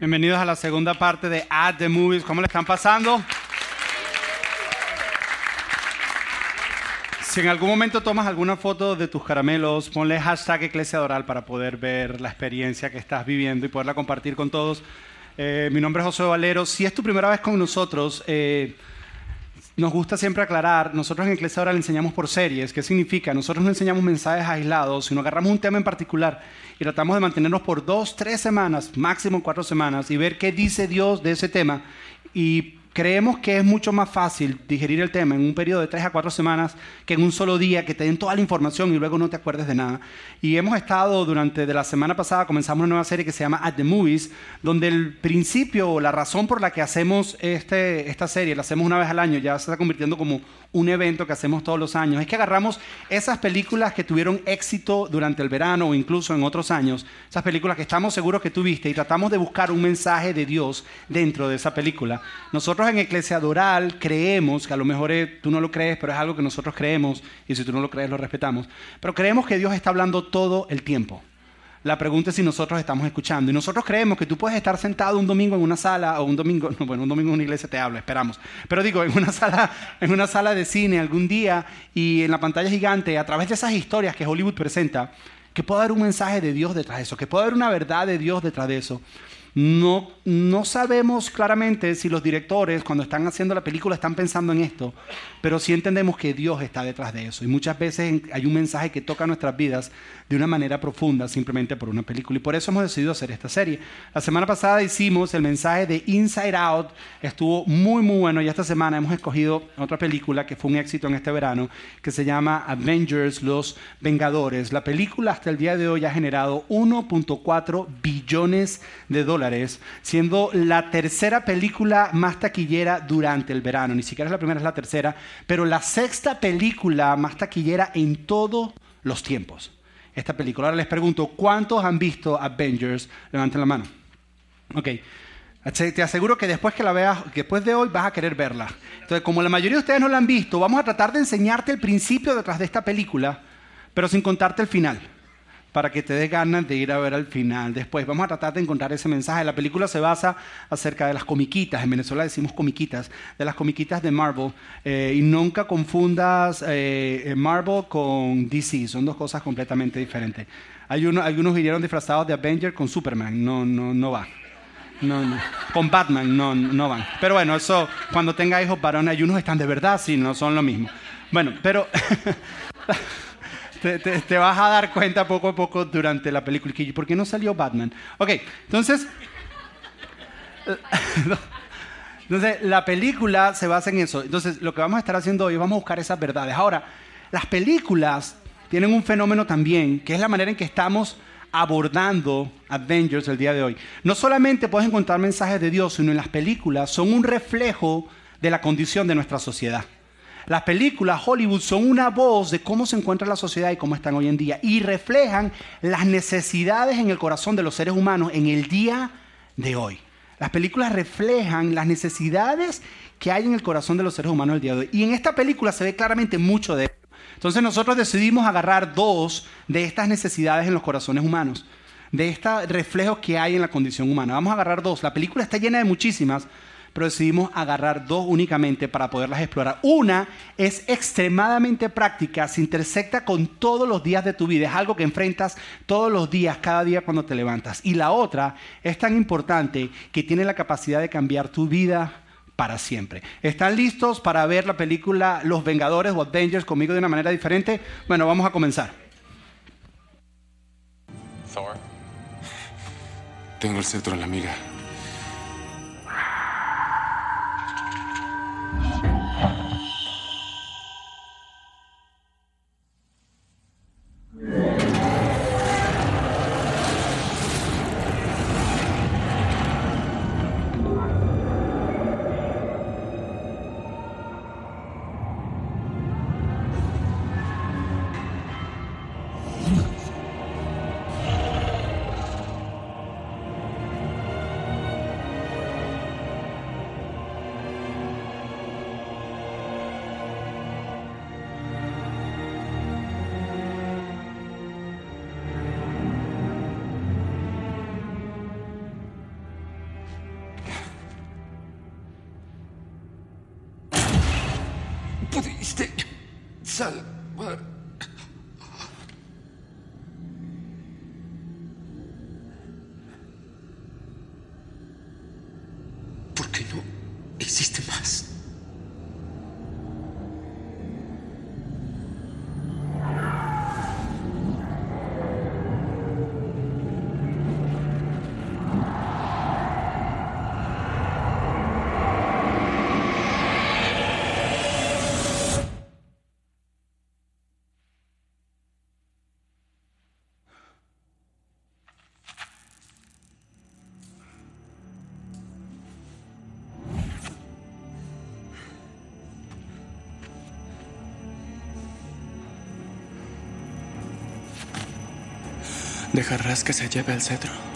Bienvenidos a la segunda parte de At the Movies. ¿Cómo le están pasando? Si en algún momento tomas alguna foto de tus caramelos, ponle hashtag Eclesia Doral para poder ver la experiencia que estás viviendo y poderla compartir con todos. Eh, mi nombre es José Valero. Si es tu primera vez con nosotros, eh, nos gusta siempre aclarar, nosotros en Eclesia Doral enseñamos por series. ¿Qué significa? Nosotros no enseñamos mensajes aislados, sino agarramos un tema en particular y tratamos de mantenernos por dos, tres semanas, máximo cuatro semanas, y ver qué dice Dios de ese tema. Y creemos que es mucho más fácil digerir el tema en un periodo de tres a cuatro semanas que en un solo día, que te den toda la información y luego no te acuerdes de nada. Y hemos estado durante, de la semana pasada, comenzamos una nueva serie que se llama At the Movies, donde el principio o la razón por la que hacemos este, esta serie, la hacemos una vez al año, ya se está convirtiendo como un evento que hacemos todos los años, es que agarramos esas películas que tuvieron éxito durante el verano o incluso en otros años, esas películas que estamos seguros que tuviste y tratamos de buscar un mensaje de Dios dentro de esa película. Nosotros en Eclesiadoral creemos, que a lo mejor tú no lo crees, pero es algo que nosotros creemos y si tú no lo crees lo respetamos, pero creemos que Dios está hablando todo el tiempo. La pregunta es si nosotros estamos escuchando. Y nosotros creemos que tú puedes estar sentado un domingo en una sala, o un domingo, no, bueno, un domingo en una iglesia te habla, esperamos. Pero digo, en una sala, en una sala de cine algún día y en la pantalla gigante, a través de esas historias que Hollywood presenta, que pueda haber un mensaje de Dios detrás de eso, que pueda haber una verdad de Dios detrás de eso. No, no sabemos claramente si los directores cuando están haciendo la película están pensando en esto, pero sí entendemos que Dios está detrás de eso. Y muchas veces hay un mensaje que toca nuestras vidas de una manera profunda simplemente por una película. Y por eso hemos decidido hacer esta serie. La semana pasada hicimos el mensaje de Inside Out. Estuvo muy, muy bueno. Y esta semana hemos escogido otra película que fue un éxito en este verano, que se llama Avengers, Los Vengadores. La película hasta el día de hoy ha generado 1.4 billones de dólares, siendo la tercera película más taquillera durante el verano. Ni siquiera es la primera, es la tercera, pero la sexta película más taquillera en todos los tiempos esta película. Ahora les pregunto, ¿cuántos han visto Avengers? Levanten la mano. Ok. Te aseguro que después que la veas, después de hoy vas a querer verla. Entonces, como la mayoría de ustedes no la han visto, vamos a tratar de enseñarte el principio detrás de esta película, pero sin contarte el final para que te dé ganas de ir a ver al final. Después vamos a tratar de encontrar ese mensaje. La película se basa acerca de las comiquitas, en Venezuela decimos comiquitas, de las comiquitas de Marvel. Eh, y nunca confundas eh, Marvel con DC, son dos cosas completamente diferentes. Hay uno, algunos vinieron disfrazados de Avenger con Superman, no, no, no va. No, no. Con Batman no, no van. Pero bueno, eso cuando tenga hijos varones, hay unos están de verdad, sí, no son lo mismo. Bueno, pero... te, vas a dar cuenta poco a poco durante la película. ¿Por qué no salió Batman? Ok, entonces... Entonces, la película se basa en eso. Entonces, lo que vamos a estar haciendo hoy vamos a buscar esas verdades. Ahora, las películas tienen un fenómeno también, que es la manera en que estamos abordando Avengers el día de hoy. No solamente puedes encontrar mensajes de Dios, sino en las películas son un reflejo de la condición de nuestra sociedad. Las películas Hollywood son una voz de cómo se encuentra la sociedad y cómo están hoy en día y reflejan las necesidades en el corazón de los seres humanos en el día de hoy. Las películas reflejan las necesidades que hay en el corazón de los seres humanos el día de hoy. Y en esta película se ve claramente mucho de eso. Entonces nosotros decidimos agarrar dos de estas necesidades en los corazones humanos, de estos reflejos que hay en la condición humana. Vamos a agarrar dos. La película está llena de muchísimas, pero decidimos agarrar dos únicamente para poderlas explorar. Una es extremadamente práctica, se intersecta con todos los días de tu vida, es algo que enfrentas todos los días, cada día cuando te levantas. Y la otra es tan importante que tiene la capacidad de cambiar tu vida para siempre. ¿Están listos para ver la película Los Vengadores o Avengers conmigo de una manera diferente? Bueno, vamos a comenzar. Thor. Tengo el centro en la mira. Pudiste salvar. ¿Por ¿Dejarás que se lleve el cetro?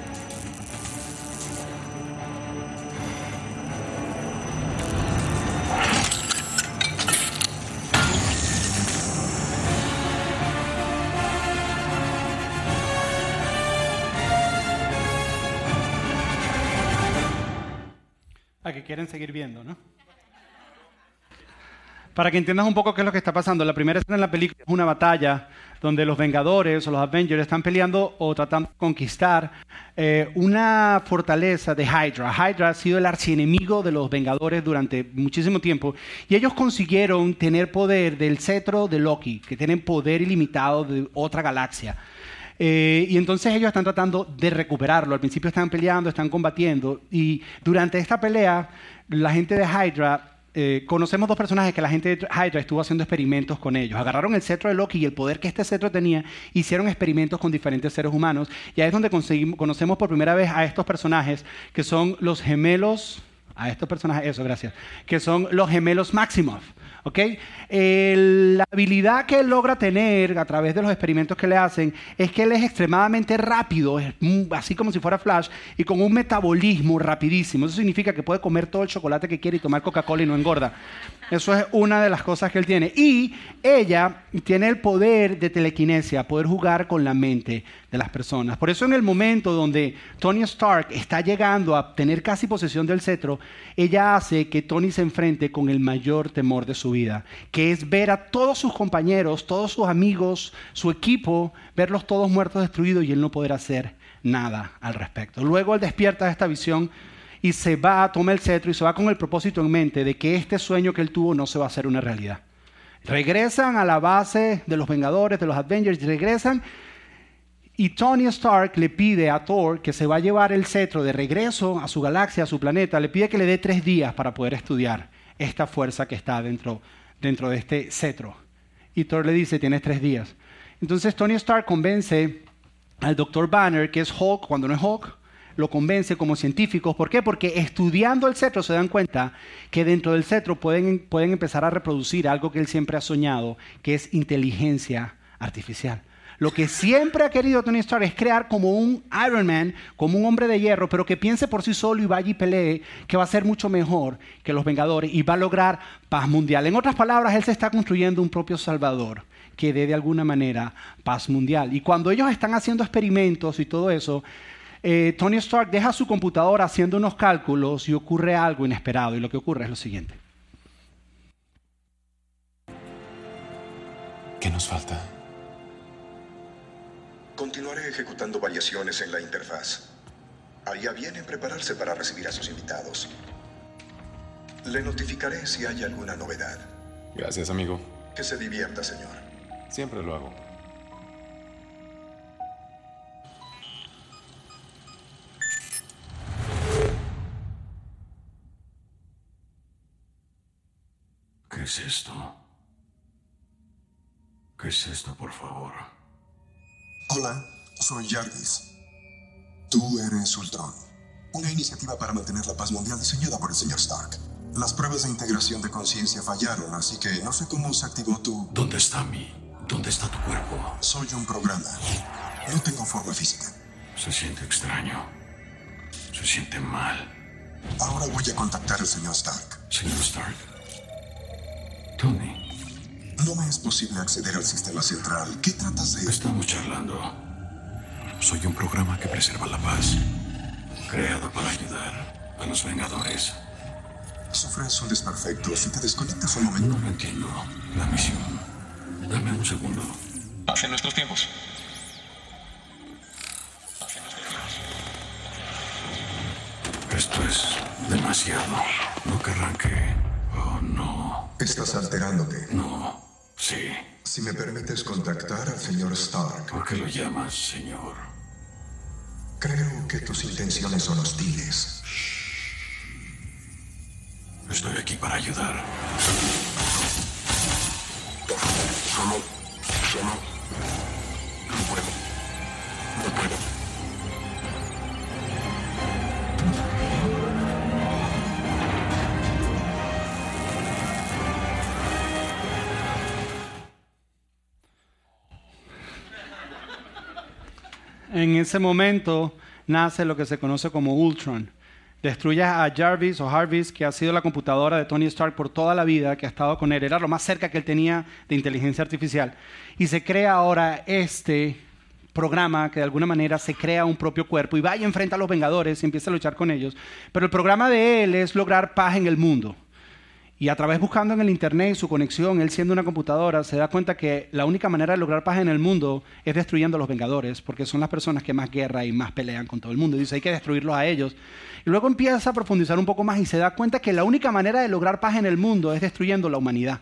Para que entiendas un poco qué es lo que está pasando, la primera escena en la película es una batalla donde los Vengadores o los Avengers están peleando o tratando de conquistar eh, una fortaleza de Hydra. Hydra ha sido el archienemigo de los Vengadores durante muchísimo tiempo y ellos consiguieron tener poder del cetro de Loki, que tienen poder ilimitado de otra galaxia. Eh, y entonces ellos están tratando de recuperarlo. Al principio están peleando, están combatiendo. Y durante esta pelea, la gente de Hydra eh, conocemos dos personajes que la gente de Hydra estuvo haciendo experimentos con ellos. Agarraron el cetro de Loki y el poder que este cetro tenía, hicieron experimentos con diferentes seres humanos. Y ahí es donde conocemos por primera vez a estos personajes que son los gemelos, a estos personajes, eso, gracias, que son los gemelos Maximoff. ¿Ok? la habilidad que él logra tener a través de los experimentos que le hacen es que él es extremadamente rápido, así como si fuera Flash, y con un metabolismo rapidísimo. Eso significa que puede comer todo el chocolate que quiere y tomar Coca-Cola y no engorda. Eso es una de las cosas que él tiene. Y ella tiene el poder de telequinesia, poder jugar con la mente de las personas. Por eso en el momento donde Tony Stark está llegando a tener casi posesión del cetro, ella hace que Tony se enfrente con el mayor temor de su vida, que es ver a todos sus compañeros, todos sus amigos, su equipo, verlos todos muertos, destruidos y él no poder hacer nada al respecto. Luego él despierta esta visión y se va, toma el cetro y se va con el propósito en mente de que este sueño que él tuvo no se va a hacer una realidad. Regresan a la base de los Vengadores, de los Avengers, regresan y Tony Stark le pide a Thor que se va a llevar el cetro de regreso a su galaxia, a su planeta, le pide que le dé tres días para poder estudiar esta fuerza que está dentro, dentro de este cetro. Y Thor le dice, tienes tres días. Entonces Tony Stark convence al Dr. Banner, que es Hulk cuando no es Hulk, lo convence como científicos. ¿Por qué? Porque estudiando el cetro se dan cuenta que dentro del cetro pueden, pueden empezar a reproducir algo que él siempre ha soñado, que es inteligencia artificial. Lo que siempre ha querido Tony Stark es crear como un Iron Man, como un hombre de hierro, pero que piense por sí solo y vaya y pelee, que va a ser mucho mejor que los Vengadores y va a lograr paz mundial. En otras palabras, él se está construyendo un propio Salvador que dé de alguna manera paz mundial. Y cuando ellos están haciendo experimentos y todo eso, eh, Tony Stark deja su computadora haciendo unos cálculos y ocurre algo inesperado. Y lo que ocurre es lo siguiente. ¿Qué nos falta? Continuaré ejecutando variaciones en la interfaz. Haría bien en prepararse para recibir a sus invitados. Le notificaré si hay alguna novedad. Gracias, amigo. Que se divierta, señor. Siempre lo hago. ¿Qué es esto? ¿Qué es esto, por favor? Hola, soy Jarvis. Tú eres Ultron. Una iniciativa para mantener la paz mundial diseñada por el señor Stark. Las pruebas de integración de conciencia fallaron, así que no sé cómo se activó tu... ¿Dónde está mi? ¿Dónde está tu cuerpo? Soy un programa. No tengo forma física. Se siente extraño. Se siente mal. Ahora voy a contactar al señor Stark. Señor Stark. Tony. No me es posible acceder al sistema central. ¿Qué tratas de...? Estamos charlando. Soy un programa que preserva la paz. Creado para ayudar a los Vengadores. Sufres un desperfecto si te desconectas un momento. No lo entiendo. La misión. Dame un segundo. Hace nuestros tiempos. Esto es demasiado. No querrán que... Oh, no. Estás alterándote. No. Sí. Si me permites contactar al señor Stark, ¿Por qué lo llamas, señor? creo que tus intenciones son hostiles. Estoy aquí para ayudar. En ese momento nace lo que se conoce como Ultron. Destruye a Jarvis o Jarvis, que ha sido la computadora de Tony Stark por toda la vida, que ha estado con él. Era lo más cerca que él tenía de inteligencia artificial. Y se crea ahora este programa que de alguna manera se crea un propio cuerpo y va y enfrenta a los Vengadores y empieza a luchar con ellos. Pero el programa de él es lograr paz en el mundo. Y a través buscando en el Internet su conexión, él siendo una computadora, se da cuenta que la única manera de lograr paz en el mundo es destruyendo a los Vengadores, porque son las personas que más guerra y más pelean con todo el mundo. Y dice, hay que destruirlos a ellos. Y luego empieza a profundizar un poco más y se da cuenta que la única manera de lograr paz en el mundo es destruyendo la humanidad.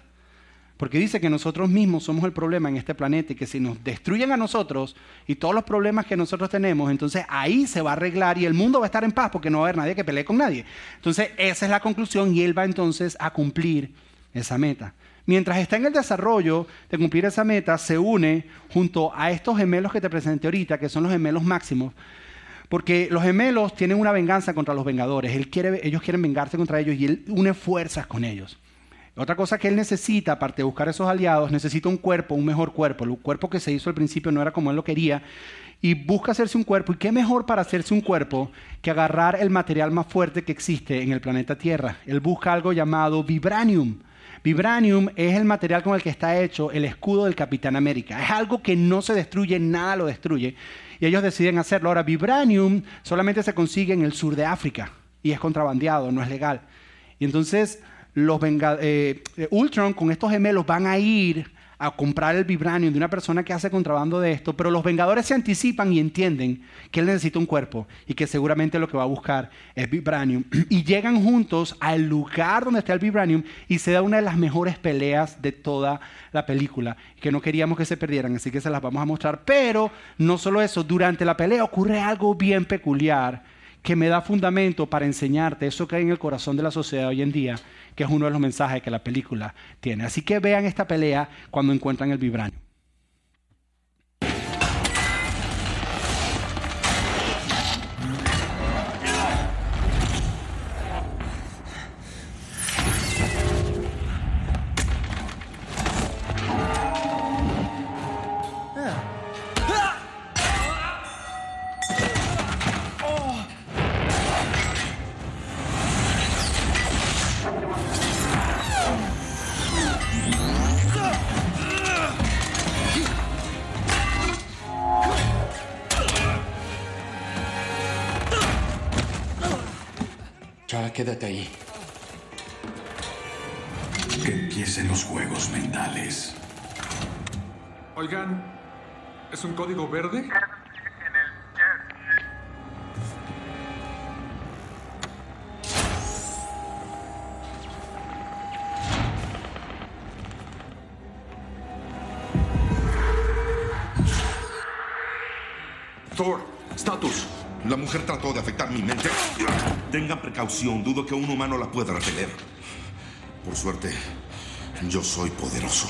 Porque dice que nosotros mismos somos el problema en este planeta y que si nos destruyen a nosotros y todos los problemas que nosotros tenemos, entonces ahí se va a arreglar y el mundo va a estar en paz porque no va a haber nadie que pelee con nadie. Entonces esa es la conclusión y él va entonces a cumplir esa meta. Mientras está en el desarrollo de cumplir esa meta, se une junto a estos gemelos que te presenté ahorita, que son los gemelos máximos, porque los gemelos tienen una venganza contra los vengadores. Él quiere, ellos quieren vengarse contra ellos y él une fuerzas con ellos. Otra cosa que él necesita, aparte de buscar esos aliados, necesita un cuerpo, un mejor cuerpo. El cuerpo que se hizo al principio no era como él lo quería. Y busca hacerse un cuerpo. ¿Y qué mejor para hacerse un cuerpo que agarrar el material más fuerte que existe en el planeta Tierra? Él busca algo llamado vibranium. Vibranium es el material con el que está hecho el escudo del Capitán América. Es algo que no se destruye, nada lo destruye. Y ellos deciden hacerlo. Ahora, vibranium solamente se consigue en el sur de África y es contrabandeado, no es legal. Y entonces los eh, eh, Ultron con estos gemelos van a ir a comprar el vibranium de una persona que hace contrabando de esto, pero los Vengadores se anticipan y entienden que él necesita un cuerpo y que seguramente lo que va a buscar es vibranium. Y llegan juntos al lugar donde está el vibranium y se da una de las mejores peleas de toda la película, que no queríamos que se perdieran, así que se las vamos a mostrar. Pero no solo eso, durante la pelea ocurre algo bien peculiar que me da fundamento para enseñarte eso que hay en el corazón de la sociedad hoy en día, que es uno de los mensajes que la película tiene. Así que vean esta pelea cuando encuentran el vibranium. Quédate ahí. Que empiecen los juegos mentales. Oigan, ¿es un código verde? Thor, status. La mujer trató de afectar mi mente. Precaución, dudo que un humano la pueda repeler. Por suerte, yo soy poderoso.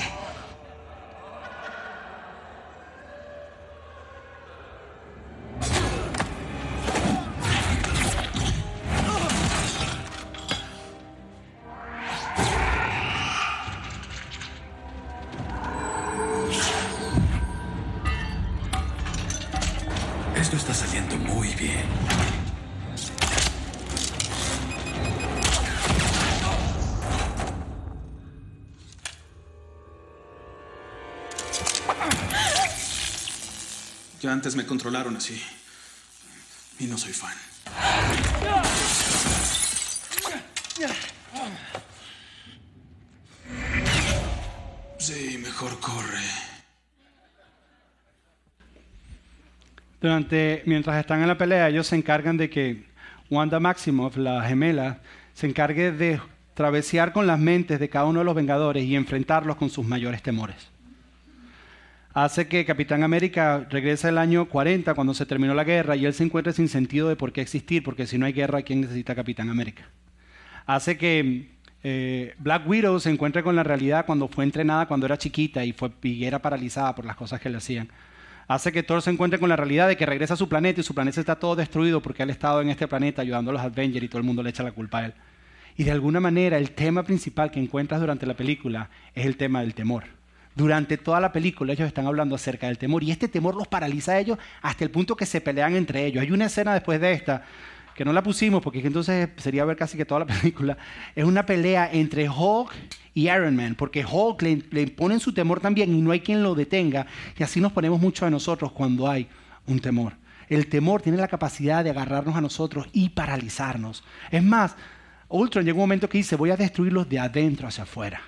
antes me controlaron así. Y no soy fan. Sí, mejor corre. Durante, mientras están en la pelea, ellos se encargan de que Wanda Maximoff, la gemela, se encargue de travesear con las mentes de cada uno de los Vengadores y enfrentarlos con sus mayores temores. Hace que Capitán América regrese el año 40, cuando se terminó la guerra, y él se encuentre sin sentido de por qué existir, porque si no hay guerra, ¿quién necesita Capitán América? Hace que eh, Black Widow se encuentre con la realidad cuando fue entrenada cuando era chiquita y, fue, y paralizada por las cosas que le hacían hace que Thor se encuentre con la realidad de que regresa a su planeta y su planeta está todo destruido porque él ha estado en este planeta ayudando a los Avengers y todo el mundo le echa la culpa a él. Y de alguna manera el tema principal que encuentras durante la película es el tema del temor. Durante toda la película ellos están hablando acerca del temor y este temor los paraliza a ellos hasta el punto que se pelean entre ellos. Hay una escena después de esta que no la pusimos porque entonces sería ver casi que toda la película. Es una pelea entre Hulk y Iron Man, porque Hulk le, le su temor también y no hay quien lo detenga. Y así nos ponemos mucho a nosotros cuando hay un temor. El temor tiene la capacidad de agarrarnos a nosotros y paralizarnos. Es más, Ultron llega un momento que dice, voy a destruirlos de adentro hacia afuera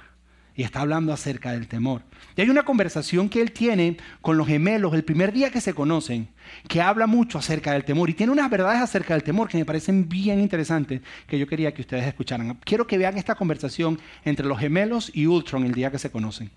y está hablando acerca del temor. Y hay una conversación que él tiene con los gemelos el primer día que se conocen, que habla mucho acerca del temor y tiene unas verdades acerca del temor que me parecen bien interesantes que yo quería que ustedes escucharan. Quiero que vean esta conversación entre los gemelos y Ultron el día que se conocen.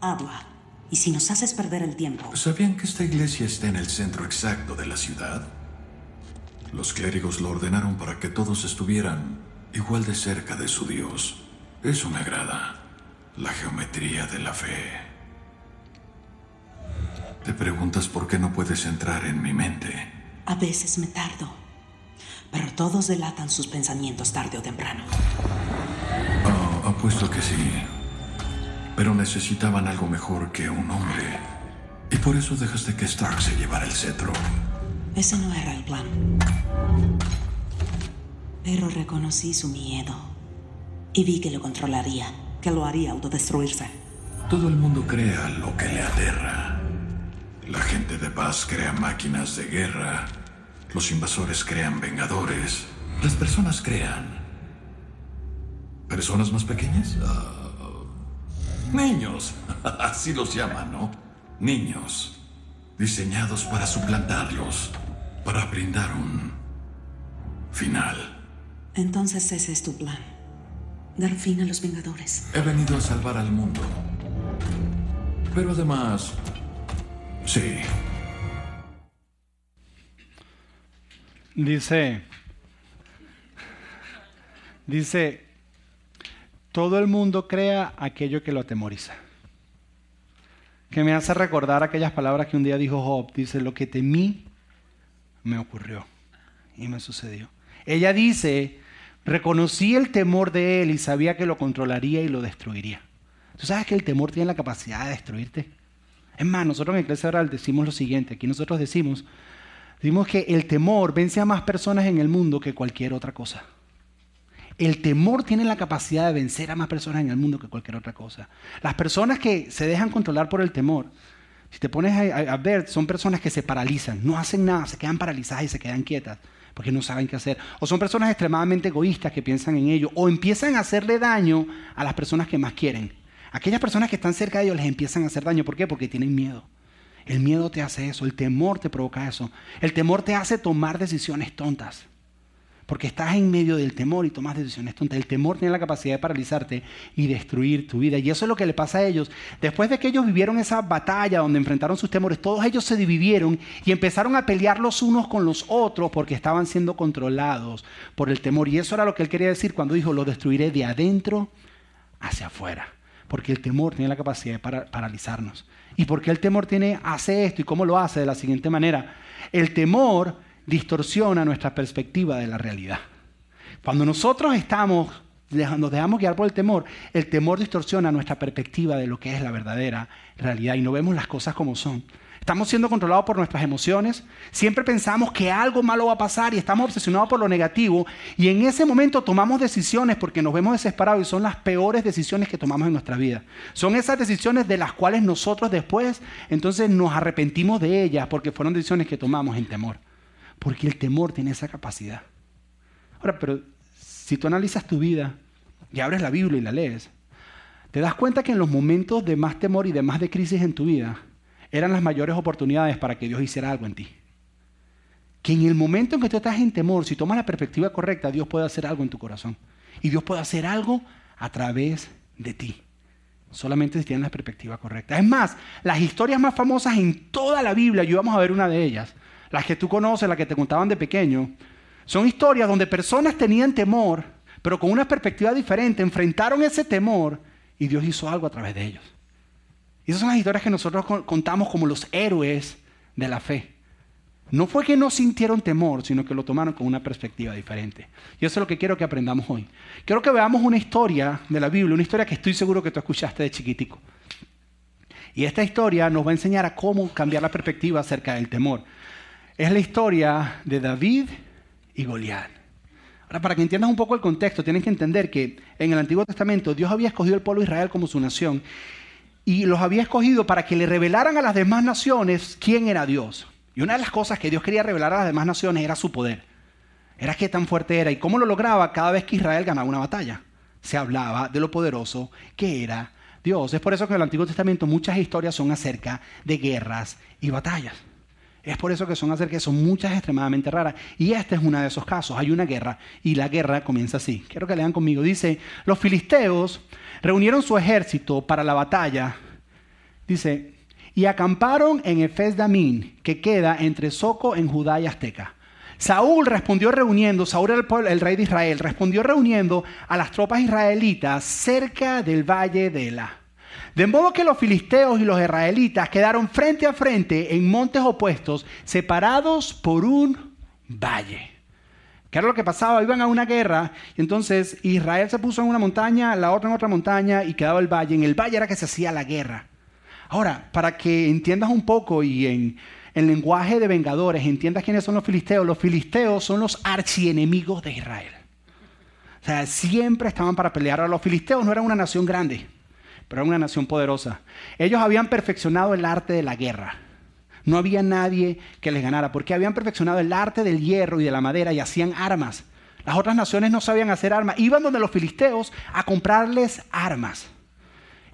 Habla. ¿Y si nos haces perder el tiempo? ¿Sabían que esta iglesia está en el centro exacto de la ciudad? Los clérigos lo ordenaron para que todos estuvieran igual de cerca de su Dios. Eso me agrada. La geometría de la fe. Te preguntas por qué no puedes entrar en mi mente. A veces me tardo. Pero todos delatan sus pensamientos tarde o temprano. Oh, apuesto que sí. Pero necesitaban algo mejor que un hombre. Y por eso dejaste que Stark se llevara el cetro. Ese no era el plan. Pero reconocí su miedo. Y vi que lo controlaría, que lo haría autodestruirse. Todo el mundo crea lo que le aterra. La gente de paz crea máquinas de guerra. Los invasores crean vengadores. Las personas crean. ¿Personas más pequeñas? Ah, Niños, así los llaman, ¿no? Niños, diseñados para suplantarlos, para brindar un final. Entonces ese es tu plan. Dar fin a los Vengadores. He venido a salvar al mundo. Pero además, sí. Dice, dice, todo el mundo crea aquello que lo atemoriza. Que me hace recordar aquellas palabras que un día dijo Job. Dice, lo que temí me ocurrió y me sucedió. Ella dice, reconocí el temor de él y sabía que lo controlaría y lo destruiría. ¿Tú sabes que el temor tiene la capacidad de destruirte? Es más, nosotros en Iglesia Oral decimos lo siguiente. Aquí nosotros decimos, decimos que el temor vence a más personas en el mundo que cualquier otra cosa. El temor tiene la capacidad de vencer a más personas en el mundo que cualquier otra cosa. Las personas que se dejan controlar por el temor, si te pones a, ver, son personas que se paralizan, no hacen nada, se quedan paralizadas y se quedan quietas porque no saben qué hacer. O son personas extremadamente egoístas que piensan en ello, o empiezan a hacerle daño a las personas que más quieren. Aquellas personas que están cerca de ellos les empiezan a hacer daño. ¿Por qué? Porque tienen miedo. El miedo te hace eso, el temor te provoca eso. El temor te hace tomar decisiones tontas. Porque estás en medio del temor y tomas decisiones tontas. El temor tiene la capacidad de paralizarte y destruir tu vida. Y eso es lo que le pasa a ellos. Después de que ellos vivieron esa batalla donde enfrentaron sus temores, todos ellos se dividieron y empezaron a pelear los unos con los otros porque estaban siendo controlados por el temor. Y eso era lo que él quería decir cuando dijo, lo destruiré de adentro hacia afuera. Porque el temor tiene la capacidad de paralizarnos. ¿Y porque el temor tiene, hace esto? ¿Y cómo lo hace? De la siguiente manera. El temor distorsiona nuestra perspectiva de la realidad. Cuando nosotros estamos, nos dejamos guiar por el temor, el temor distorsiona nuestra perspectiva de lo que es la verdadera realidad y no vemos las cosas como son. Estamos siendo controlados por nuestras emociones, siempre pensamos que algo malo va a pasar y estamos obsesionados por lo negativo y en ese momento tomamos decisiones porque nos vemos desesperados y son las peores decisiones que tomamos en nuestra vida. Son esas decisiones de las cuales nosotros después entonces nos arrepentimos de ellas porque fueron decisiones que tomamos en temor porque el temor tiene esa capacidad. Ahora, pero si tú analizas tu vida y abres la Biblia y la lees, te das cuenta que en los momentos de más temor y de más de crisis en tu vida eran las mayores oportunidades para que Dios hiciera algo en ti. Que en el momento en que tú estás en temor, si tomas la perspectiva correcta, Dios puede hacer algo en tu corazón. Y Dios puede hacer algo a través de ti. Solamente si tienes la perspectiva correcta. Es más, las historias más famosas en toda la Biblia, y vamos a ver una de ellas, las que tú conoces, las que te contaban de pequeño, son historias donde personas tenían temor, pero con una perspectiva diferente, enfrentaron ese temor y Dios hizo algo a través de ellos. Y esas son las historias que nosotros contamos como los héroes de la fe. No fue que no sintieron temor, sino que lo tomaron con una perspectiva diferente. Y eso es lo que quiero que aprendamos hoy. Quiero que veamos una historia de la Biblia, una historia que estoy seguro que tú escuchaste de chiquitico. Y esta historia nos va a enseñar a cómo cambiar la perspectiva acerca del temor. Es la historia de David y Goliat. Ahora, para que entiendas un poco el contexto, tienes que entender que en el Antiguo Testamento Dios había escogido el pueblo de Israel como su nación y los había escogido para que le revelaran a las demás naciones quién era Dios. Y una de las cosas que Dios quería revelar a las demás naciones era su poder. Era qué tan fuerte era y cómo lo lograba cada vez que Israel ganaba una batalla. Se hablaba de lo poderoso que era Dios. Es por eso que en el Antiguo Testamento muchas historias son acerca de guerras y batallas. Es por eso que son de son muchas extremadamente raras. Y este es uno de esos casos. Hay una guerra y la guerra comienza así. Quiero que lean conmigo. Dice, los filisteos reunieron su ejército para la batalla. Dice, y acamparon en Efes Damín, que queda entre Soco en Judá y Azteca. Saúl respondió reuniendo, Saúl era el, el, rey de Israel, respondió reuniendo a las tropas israelitas cerca del valle de Ela. De modo que los filisteos y los israelitas quedaron frente a frente en montes opuestos, separados por un valle. ¿Qué era lo que pasaba? Iban a una guerra y entonces Israel se puso en una montaña, la otra en otra montaña y quedaba el valle. En el valle era que se hacía la guerra. Ahora, para que entiendas un poco y en, el lenguaje de vengadores entiendas quiénes son los filisteos, los filisteos son los archienemigos de Israel. O sea, siempre estaban para pelear. Ahora, los filisteos no eran una nación grande, pero era una nación poderosa. Ellos habían perfeccionado el arte de la guerra. No había nadie que les ganara, porque habían perfeccionado el arte del hierro y de la madera y hacían armas. Las otras naciones no sabían hacer armas. Iban donde los filisteos a comprarles armas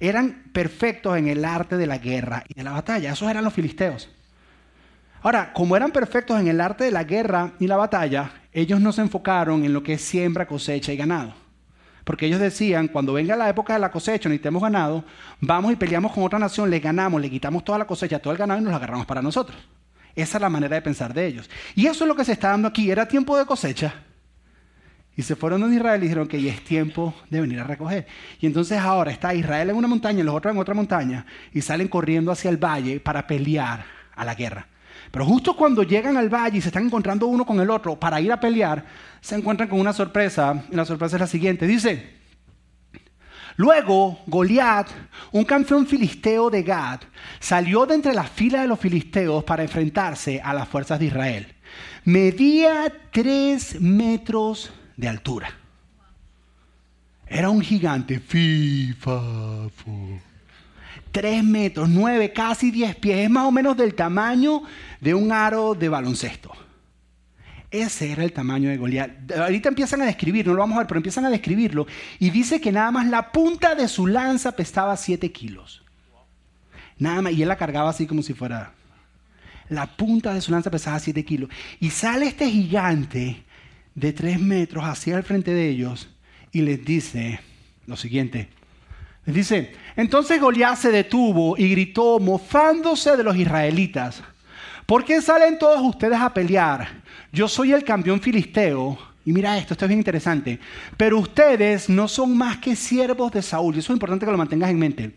eran perfectos en el arte de la guerra y de la batalla. Esos eran los filisteos. Ahora, como eran perfectos en el arte de la guerra y la batalla, ellos no se enfocaron en lo que es siembra, cosecha y ganado. Porque ellos decían, cuando venga la época de la cosecha, necesitemos ganado, vamos y peleamos con otra nación, le ganamos, le quitamos toda la cosecha, todo el ganado y nos lo agarramos para nosotros. Esa es la manera de pensar de ellos. Y eso es lo que se está dando aquí. Era tiempo de cosecha. Y se fueron a Israel y dijeron que ya es tiempo de venir a recoger. Y entonces ahora está Israel en una montaña y los otros en otra montaña y salen corriendo hacia el valle para pelear a la guerra. Pero justo cuando llegan al valle y se están encontrando uno con el otro para ir a pelear, se encuentran con una sorpresa. Y la sorpresa es la siguiente. Dice, luego Goliat, un campeón filisteo de Gad, salió de entre las filas de los filisteos para enfrentarse a las fuerzas de Israel. Medía tres metros de altura. Era un gigante. FIFA. Tres metros, nueve, casi diez pies. Es más o menos del tamaño de un aro de baloncesto. Ese era el tamaño de Goliat. Ahorita empiezan a describir, no lo vamos a ver, pero empiezan a describirlo. Y dice que nada más la punta de su lanza pesaba siete kilos. Nada más, y él la cargaba así como si fuera. La punta de su lanza pesaba siete kilos. Y sale este gigante de tres metros hacia el frente de ellos y les dice lo siguiente. Dice, entonces Goliat se detuvo y gritó, mofándose de los israelitas, ¿por qué salen todos ustedes a pelear? Yo soy el campeón filisteo. Y mira esto, esto es bien interesante. Pero ustedes no son más que siervos de Saúl. Y eso es importante que lo mantengas en mente.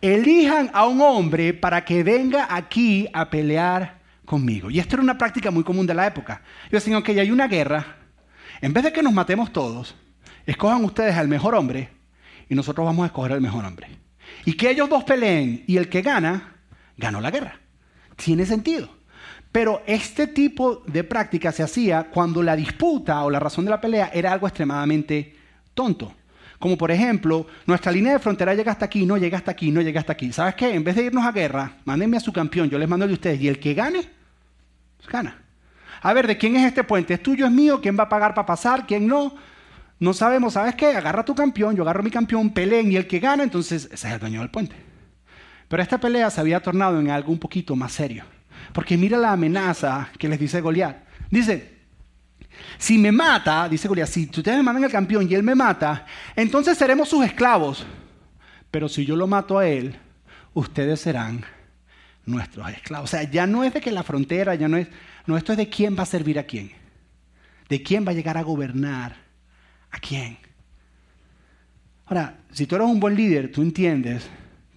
Elijan a un hombre para que venga aquí a pelear conmigo. Y esto era una práctica muy común de la época. Yo decía, ok, hay una guerra. En vez de que nos matemos todos, escojan ustedes al mejor hombre y nosotros vamos a escoger al mejor hombre. Y que ellos dos peleen y el que gana, ganó la guerra. Tiene sentido. Pero este tipo de práctica se hacía cuando la disputa o la razón de la pelea era algo extremadamente tonto. Como por ejemplo, nuestra línea de frontera llega hasta aquí, no llega hasta aquí, no llega hasta aquí. ¿Sabes qué? En vez de irnos a guerra, mándenme a su campeón, yo les mando el de ustedes y el que gane, gana. A ver, ¿de quién es este puente? ¿Es tuyo, es mío? ¿Quién va a pagar para pasar? ¿Quién no? No sabemos, ¿sabes qué? Agarra tu campeón, yo agarro mi campeón, peleen y el que gana, entonces ese es el dueño del puente. Pero esta pelea se había tornado en algo un poquito más serio. Porque mira la amenaza que les dice Goliat. Dice, si me mata, dice Goliat, si ustedes me mandan al campeón y él me mata, entonces seremos sus esclavos. Pero si yo lo mato a él, ustedes serán nuestros esclavos. O sea, ya no es de que la frontera, ya no es, no, esto es de quién va a servir a quién, de quién va a llegar a gobernar a quién. Ahora, si tú eres un buen líder, tú entiendes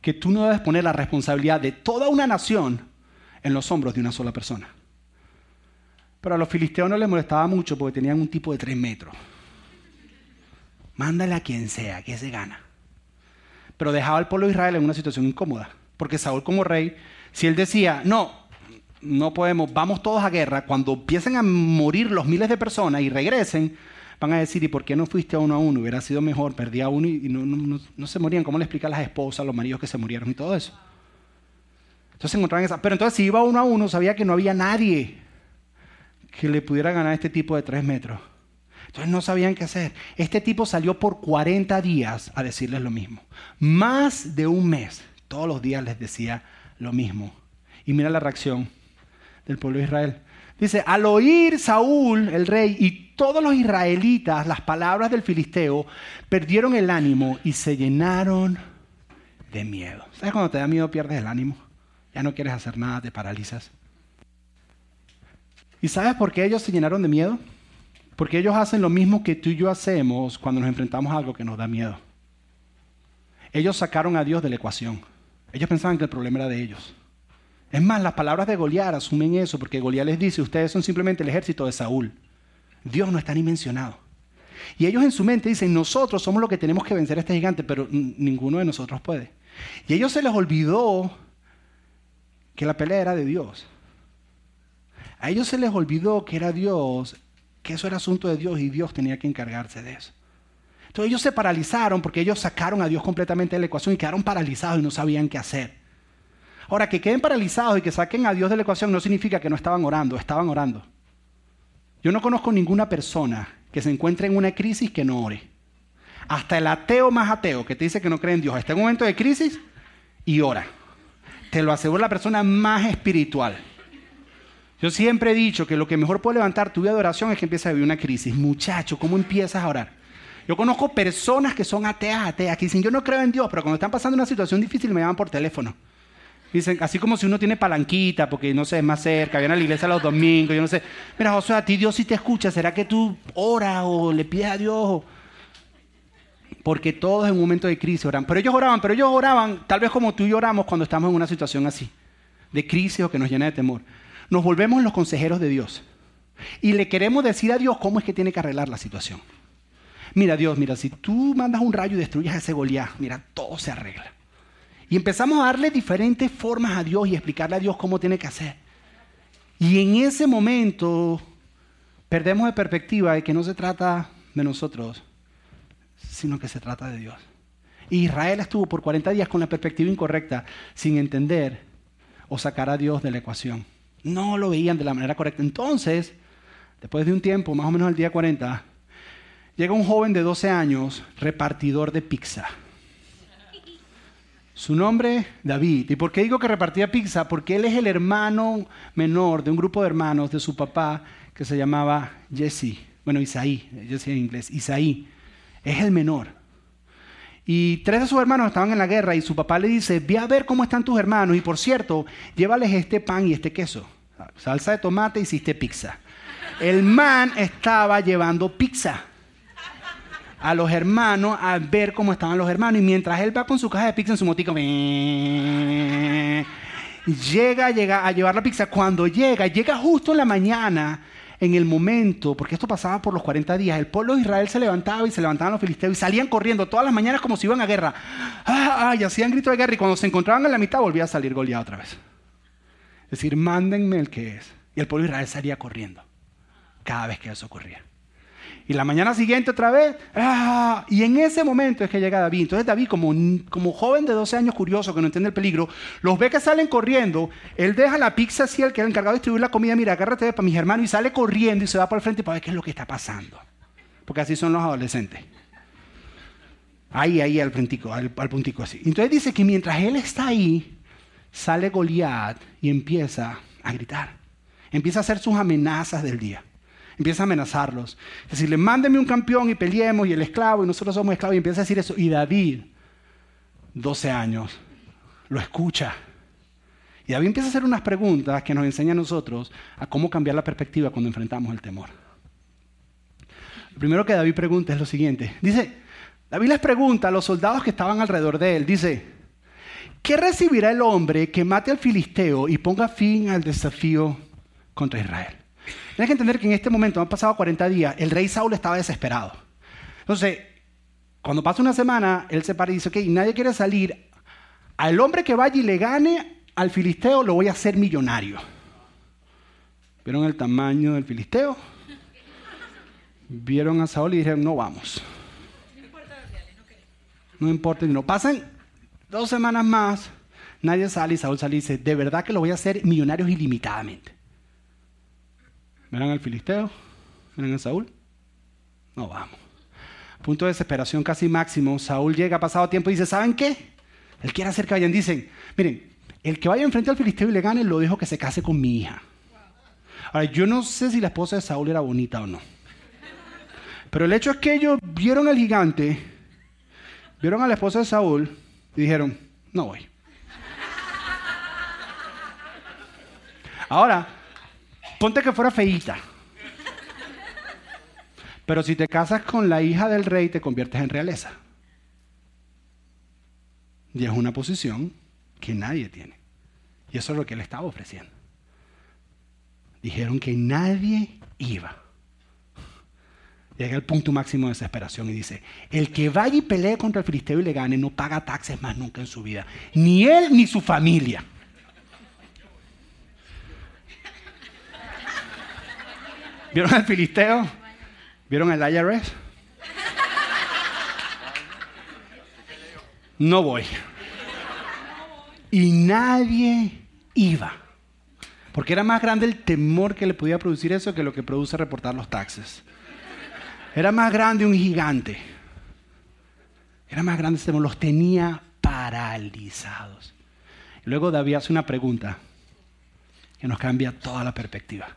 que tú no debes poner la responsabilidad de toda una nación en los hombros de una sola persona. Pero a los filisteos no les molestaba mucho porque tenían un tipo de tres metros. Mándale a quien sea, que se gana. Pero dejaba al pueblo de Israel en una situación incómoda. Porque Saúl como rey, si él decía, no, no podemos, vamos todos a guerra, cuando empiecen a morir los miles de personas y regresen, van a decir, ¿y por qué no fuiste a uno a uno? Hubiera sido mejor, perdí a uno y, no, se morían. ¿Cómo le explica a las esposas, los maridos que se murieron y todo eso? Entonces encontraban esa. Pero entonces si iba uno a uno, sabía que no había nadie que le pudiera ganar este tipo de tres metros. Entonces no sabían qué hacer. Este tipo salió por 40 días a decirles lo mismo. Más de un mes. Todos los días les decía lo mismo. Y mira la reacción del pueblo de Israel. Dice, al oír Saúl, el rey, y todos los israelitas las palabras del filisteo, perdieron el ánimo y se llenaron de miedo. ¿Sabes cuando te da miedo pierdes el ánimo? Ya no quieres hacer nada, te paralizas. ¿Y sabes por qué ellos se llenaron de miedo? Porque ellos hacen lo mismo que tú y yo hacemos cuando nos enfrentamos a algo que nos da miedo. Ellos sacaron a Dios de la ecuación. Ellos pensaban que el problema era de ellos. Es más, las palabras de Goliat asumen eso, porque Goliat les dice, ustedes son simplemente el ejército de Saúl. Dios no está ni mencionado. Y ellos en su mente dicen, nosotros somos los que tenemos que vencer a este gigante, pero ninguno de nosotros puede. Y ellos se les olvidó que la pelea era de Dios. A ellos se les olvidó que era Dios, que eso era asunto de Dios y Dios tenía que encargarse de eso. Entonces ellos se paralizaron porque ellos sacaron a Dios completamente de la ecuación y quedaron paralizados y no sabían qué hacer. Ahora, que queden paralizados y que saquen a Dios de la ecuación no significa que no estaban orando, estaban orando. Yo no conozco ninguna persona que se encuentre en una crisis que no ore. Hasta el ateo más ateo que te dice que no cree en Dios está en un momento de crisis y ora. Te lo aseguro la persona más espiritual. Yo siempre he dicho que lo que mejor puede levantar tu vida de oración es que empieces a vivir una crisis. Muchacho, ¿cómo empiezas a orar? Yo conozco personas que son ateas, ateas, que dicen, yo no creo en Dios, pero cuando están pasando una situación difícil me llaman por teléfono. Dicen, así como si uno tiene palanquita, porque no sé, es más cerca, viene a la iglesia los domingos, yo no sé. Mira, José, a ti Dios sí te escucha, ¿será que tú oras o le pides a Dios? Porque todos en un momento de crisis oran. Pero ellos oraban, pero ellos oraban, tal vez como tú y oramos cuando estamos en una situación así, de crisis o que nos llena de temor. Nos volvemos los consejeros de Dios. Y le queremos decir a Dios cómo es que tiene que arreglar la situación. Mira, Dios, mira, si tú mandas un rayo y destruyes a ese Goliat, mira, todo se arregla. Y empezamos a darle diferentes formas a Dios y explicarle a Dios cómo tiene que hacer. Y en ese momento perdemos de perspectiva de que no se trata de nosotros, sino que se trata de Dios. Israel estuvo por 40 días con la perspectiva incorrecta, sin entender o sacar a Dios de la ecuación. No lo veían de la manera correcta. Entonces, después de un tiempo, más o menos al día 40, llega un joven de 12 años, repartidor de pizza. Su nombre, David. ¿Y por qué digo que repartía pizza? Porque él es el hermano menor de un grupo de hermanos de su papá que se llamaba Jesse. Bueno, Isaí, Jesse en inglés, Isaí. Es el menor. Y tres de sus hermanos estaban en la guerra y su papá le dice, ve a ver cómo están tus hermanos y por cierto, llévales este pan y este queso. Salsa de tomate, hiciste pizza. El man estaba llevando pizza a los hermanos a ver cómo estaban los hermanos. Y mientras él va con su caja de pizza en su motico, llega, llega a llevar la pizza. Cuando llega, llega justo en la mañana, en el momento, porque esto pasaba por los 40 días, el pueblo de Israel se levantaba y se levantaban los filisteos y salían corriendo todas las mañanas como si iban a guerra. Ah, ah, y hacían grito de guerra y cuando se encontraban en la mitad volvía a salir Goliat otra vez. Es decir, mándenme el que es. Y el pueblo de Israel salía corriendo cada vez que eso ocurría. Y la mañana siguiente otra vez. ¡ah! Y en ese momento es que llega David. Entonces David, como, joven de 12 años curioso que no entiende el peligro, los ve que salen corriendo. Él deja la pizza así, el que era encargado de distribuir la comida. Mira, agárrate para mis hermanos. Y sale corriendo y se va para el frente para ver qué es lo que está pasando. porque así son los adolescentes. Ahí, ahí, al puntico, al, al puntico así. Entonces dice que mientras él está ahí, sale Goliat y empieza a gritar. Empieza a hacer sus amenazas del día. Empieza a amenazarlos. Decirle, mándeme un campeón y peleemos y el esclavo y nosotros somos esclavos. Y empieza a decir eso. Y David, 12 años, lo escucha. Y David empieza a hacer unas preguntas que nos enseñan a nosotros a cómo cambiar la perspectiva cuando enfrentamos el temor. Lo primero que David pregunta es lo siguiente. Dice, David les pregunta a los soldados que estaban alrededor de él, dice, ¿qué recibirá el hombre que mate al filisteo y ponga fin al desafío contra Israel? Tienes que entender que en este momento, han pasado 40 días, el rey Saúl estaba desesperado. Entonces, cuando pasa una semana, él se para y dice, ok, nadie quiere salir. Al hombre que vaya y le gane al filisteo, lo voy a hacer millonario. ¿Vieron el tamaño del filisteo? Vieron a Saúl y dijeron, no vamos. No importa, no pasan dos semanas más, nadie sale y Saúl sale y dice, de verdad que lo voy a hacer millonarios ilimitadamente. ¿Verán al filisteo? ¿Verán a Saúl? No vamos. Punto de desesperación casi máximo. Saúl llega pasado tiempo y dice, ¿saben qué? Él quiere hacer que vayan. Dicen, miren, el que vaya enfrente al filisteo y le gane, lo dijo que se case con mi hija. Ahora, yo no sé si la esposa de Saúl era bonita o no. Pero el hecho es que ellos vieron al gigante, vieron a la esposa de Saúl y dijeron, no voy. Ahora, ponte que fuera feíta. Pero si te casas con la hija del rey, te conviertes en realeza. Y es una posición que nadie tiene. Y eso es lo que él estaba ofreciendo. Dijeron que nadie iba. Llega al punto máximo de desesperación y dice, el que vaya y pelee contra el filisteo y le gane no paga taxes más nunca en su vida. Ni él ni su familia. ¿Vieron al filisteo? ¿Vieron el IRS? No voy. Y nadie iba. Porque era más grande el temor que le podía producir eso que lo que produce reportar los taxes. Era más grande un gigante. Era más grande ese temor. Los tenía paralizados. Luego David hace una pregunta que nos cambia toda la perspectiva.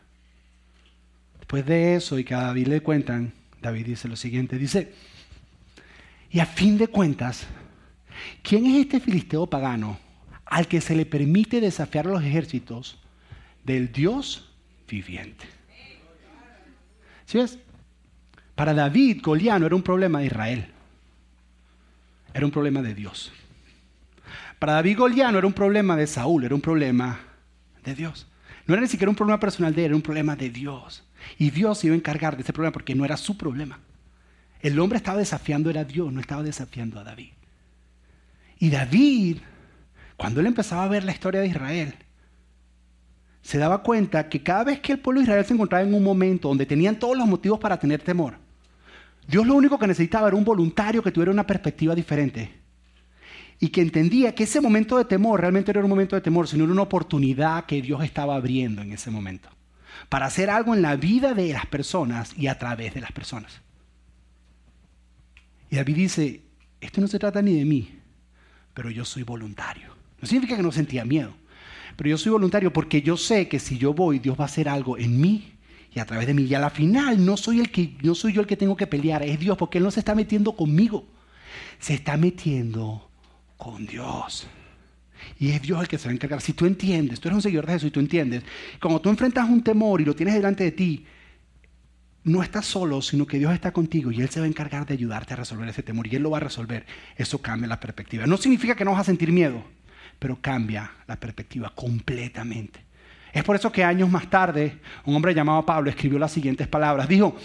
Después de eso y que a David le cuentan, David dice lo siguiente, dice, y a fin de cuentas, ¿quién es este filisteo pagano al que se le permite desafiar los ejércitos del Dios viviente? ¿Sí ves? Para David, Goliat no era un problema de Israel, era un problema de Dios. Para David, Goliat no era un problema de Saúl, era un problema de Dios. No era ni siquiera un problema personal de él, era un problema de Dios. Y Dios se iba a encargar de ese problema porque no era su problema. El hombre estaba desafiando era Dios, no estaba desafiando a David. Y David, cuando él empezaba a ver la historia de Israel, se daba cuenta que cada vez que el pueblo de Israel se encontraba en un momento donde tenían todos los motivos para tener temor, Dios lo único que necesitaba era un voluntario que tuviera una perspectiva diferente y que entendía que ese momento de temor realmente no era un momento de temor, sino era una oportunidad que Dios estaba abriendo en ese momento para hacer algo en la vida de las personas y a través de las personas. Y David dice, esto no se trata ni de mí, pero yo soy voluntario. No significa que no sentía miedo, pero yo soy voluntario porque yo sé que si yo voy, Dios va a hacer algo en mí y a través de mí. Y a la final no soy, el que, no soy yo el que tengo que pelear, es Dios, porque Él no se está metiendo conmigo, se está metiendo con Dios. Y es Dios el que se va a encargar. Si tú entiendes, tú eres un seguidor de Jesús y tú entiendes, cuando tú enfrentas un temor y lo tienes delante de ti, no estás solo, sino que Dios está contigo y Él se va a encargar de ayudarte a resolver ese temor y Él lo va a resolver. Eso cambia la perspectiva. No significa que no vas a sentir miedo, pero cambia la perspectiva completamente. Es por eso que años más tarde un hombre llamado Pablo escribió las siguientes palabras. Dijo,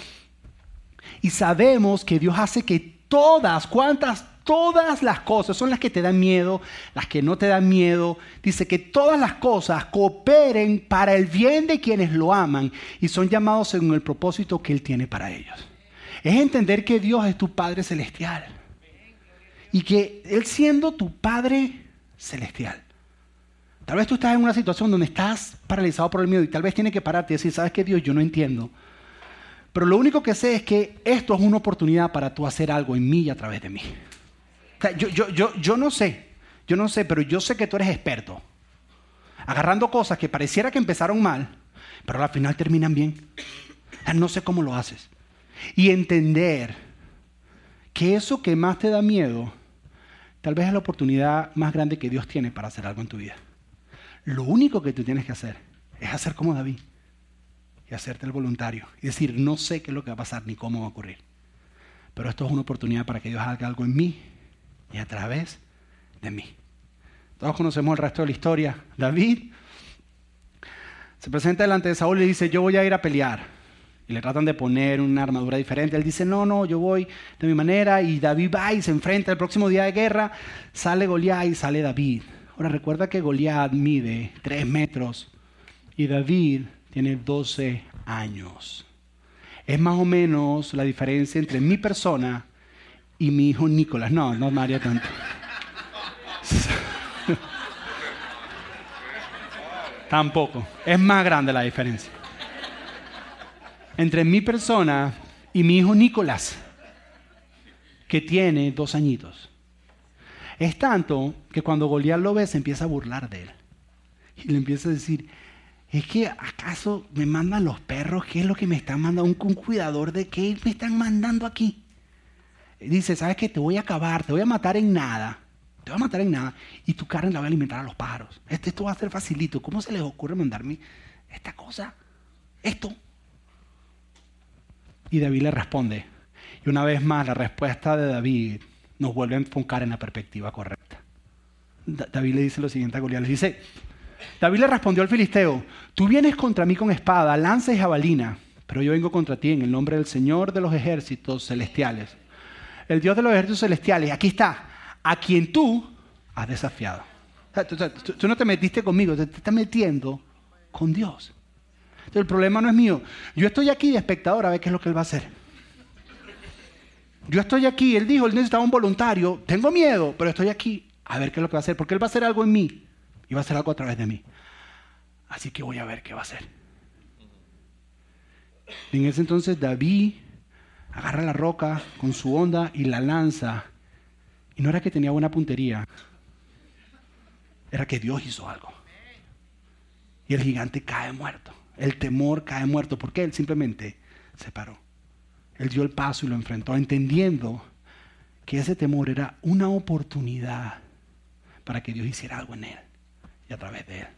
y sabemos que Dios hace que todas, ¿cuántas? Todas las cosas son las que te dan miedo, las que no te dan miedo. Dice que todas las cosas cooperen para el bien de quienes lo aman y son llamados según el propósito que Él tiene para ellos. Es entender que Dios es tu Padre celestial y que Él siendo tu Padre celestial. Tal vez tú estás en una situación donde estás paralizado por el miedo y tal vez tienes que pararte y decir, ¿sabes qué Dios? Yo no entiendo. Pero lo único que sé es que esto es una oportunidad para tú hacer algo en mí y a través de mí. Yo, no sé, yo no sé, pero yo sé que tú eres experto. Agarrando cosas que pareciera que empezaron mal, pero al final terminan bien. No sé cómo lo haces. Y entender que eso que más te da miedo, tal vez es la oportunidad más grande que Dios tiene para hacer algo en tu vida. Lo único que tú tienes que hacer es hacer como David y hacerte el voluntario y decir, no sé qué es lo que va a pasar ni cómo va a ocurrir. Pero esto es una oportunidad para que Dios haga algo en mí y a través de mí. Todos conocemos el resto de la historia. David se presenta delante de Saúl y le dice, yo voy a ir a pelear. Y le tratan de poner una armadura diferente. Él dice, no, no, yo voy de mi manera. Y David va y se enfrenta el próximo día de guerra. Sale Goliat y sale David. Ahora recuerda que Goliat mide 3 metros y David tiene 12 años. Es más o menos la diferencia entre mi persona y mi hijo Nicolás. No, no me haría tanto. Tampoco. Es más grande la diferencia. Entre mi persona y mi hijo Nicolás, que tiene dos añitos. Es tanto que cuando Goliat lo ve se empieza a burlar de él. Y le empieza a decir, es que acaso me mandan los perros, ¿qué es lo que me están mandando? Un, un cuidador de qué me están mandando aquí. Dice, ¿sabes qué? Te voy a acabar, te voy a matar en nada. Te voy a matar en nada. Y tu carne la voy a alimentar a los pájaros. Este, esto va a ser facilito. ¿Cómo se les ocurre mandarme esta cosa? Esto. Y David le responde. Y una vez más, la respuesta de David nos vuelve a enfocar en la perspectiva correcta. David le dice lo siguiente a Goliat. Le dice, David le respondió al filisteo, tú vienes contra mí con espada, lanza y jabalina, pero yo vengo contra ti en el nombre del Señor de los ejércitos celestiales. El Dios de los ejércitos celestiales, aquí está, a quien tú has desafiado. Tú, no te metiste conmigo, te, te estás metiendo con Dios. Entonces, el problema no es mío. Yo estoy aquí de espectador a ver qué es lo que Él va a hacer. Yo estoy aquí, Él dijo, Él necesitaba un voluntario. Tengo miedo, pero estoy aquí a ver qué es lo que va a hacer, porque Él va a hacer algo en mí y va a hacer algo a través de mí. Así que voy a ver qué va a hacer. En ese entonces David agarra la roca con su onda y la lanza. Y no era que tenía buena puntería, era que Dios hizo algo. Y el gigante cae muerto. El temor cae muerto porque él simplemente se paró. Él dio el paso y lo enfrentó, entendiendo que ese temor era una oportunidad para que Dios hiciera algo en él y a través de él.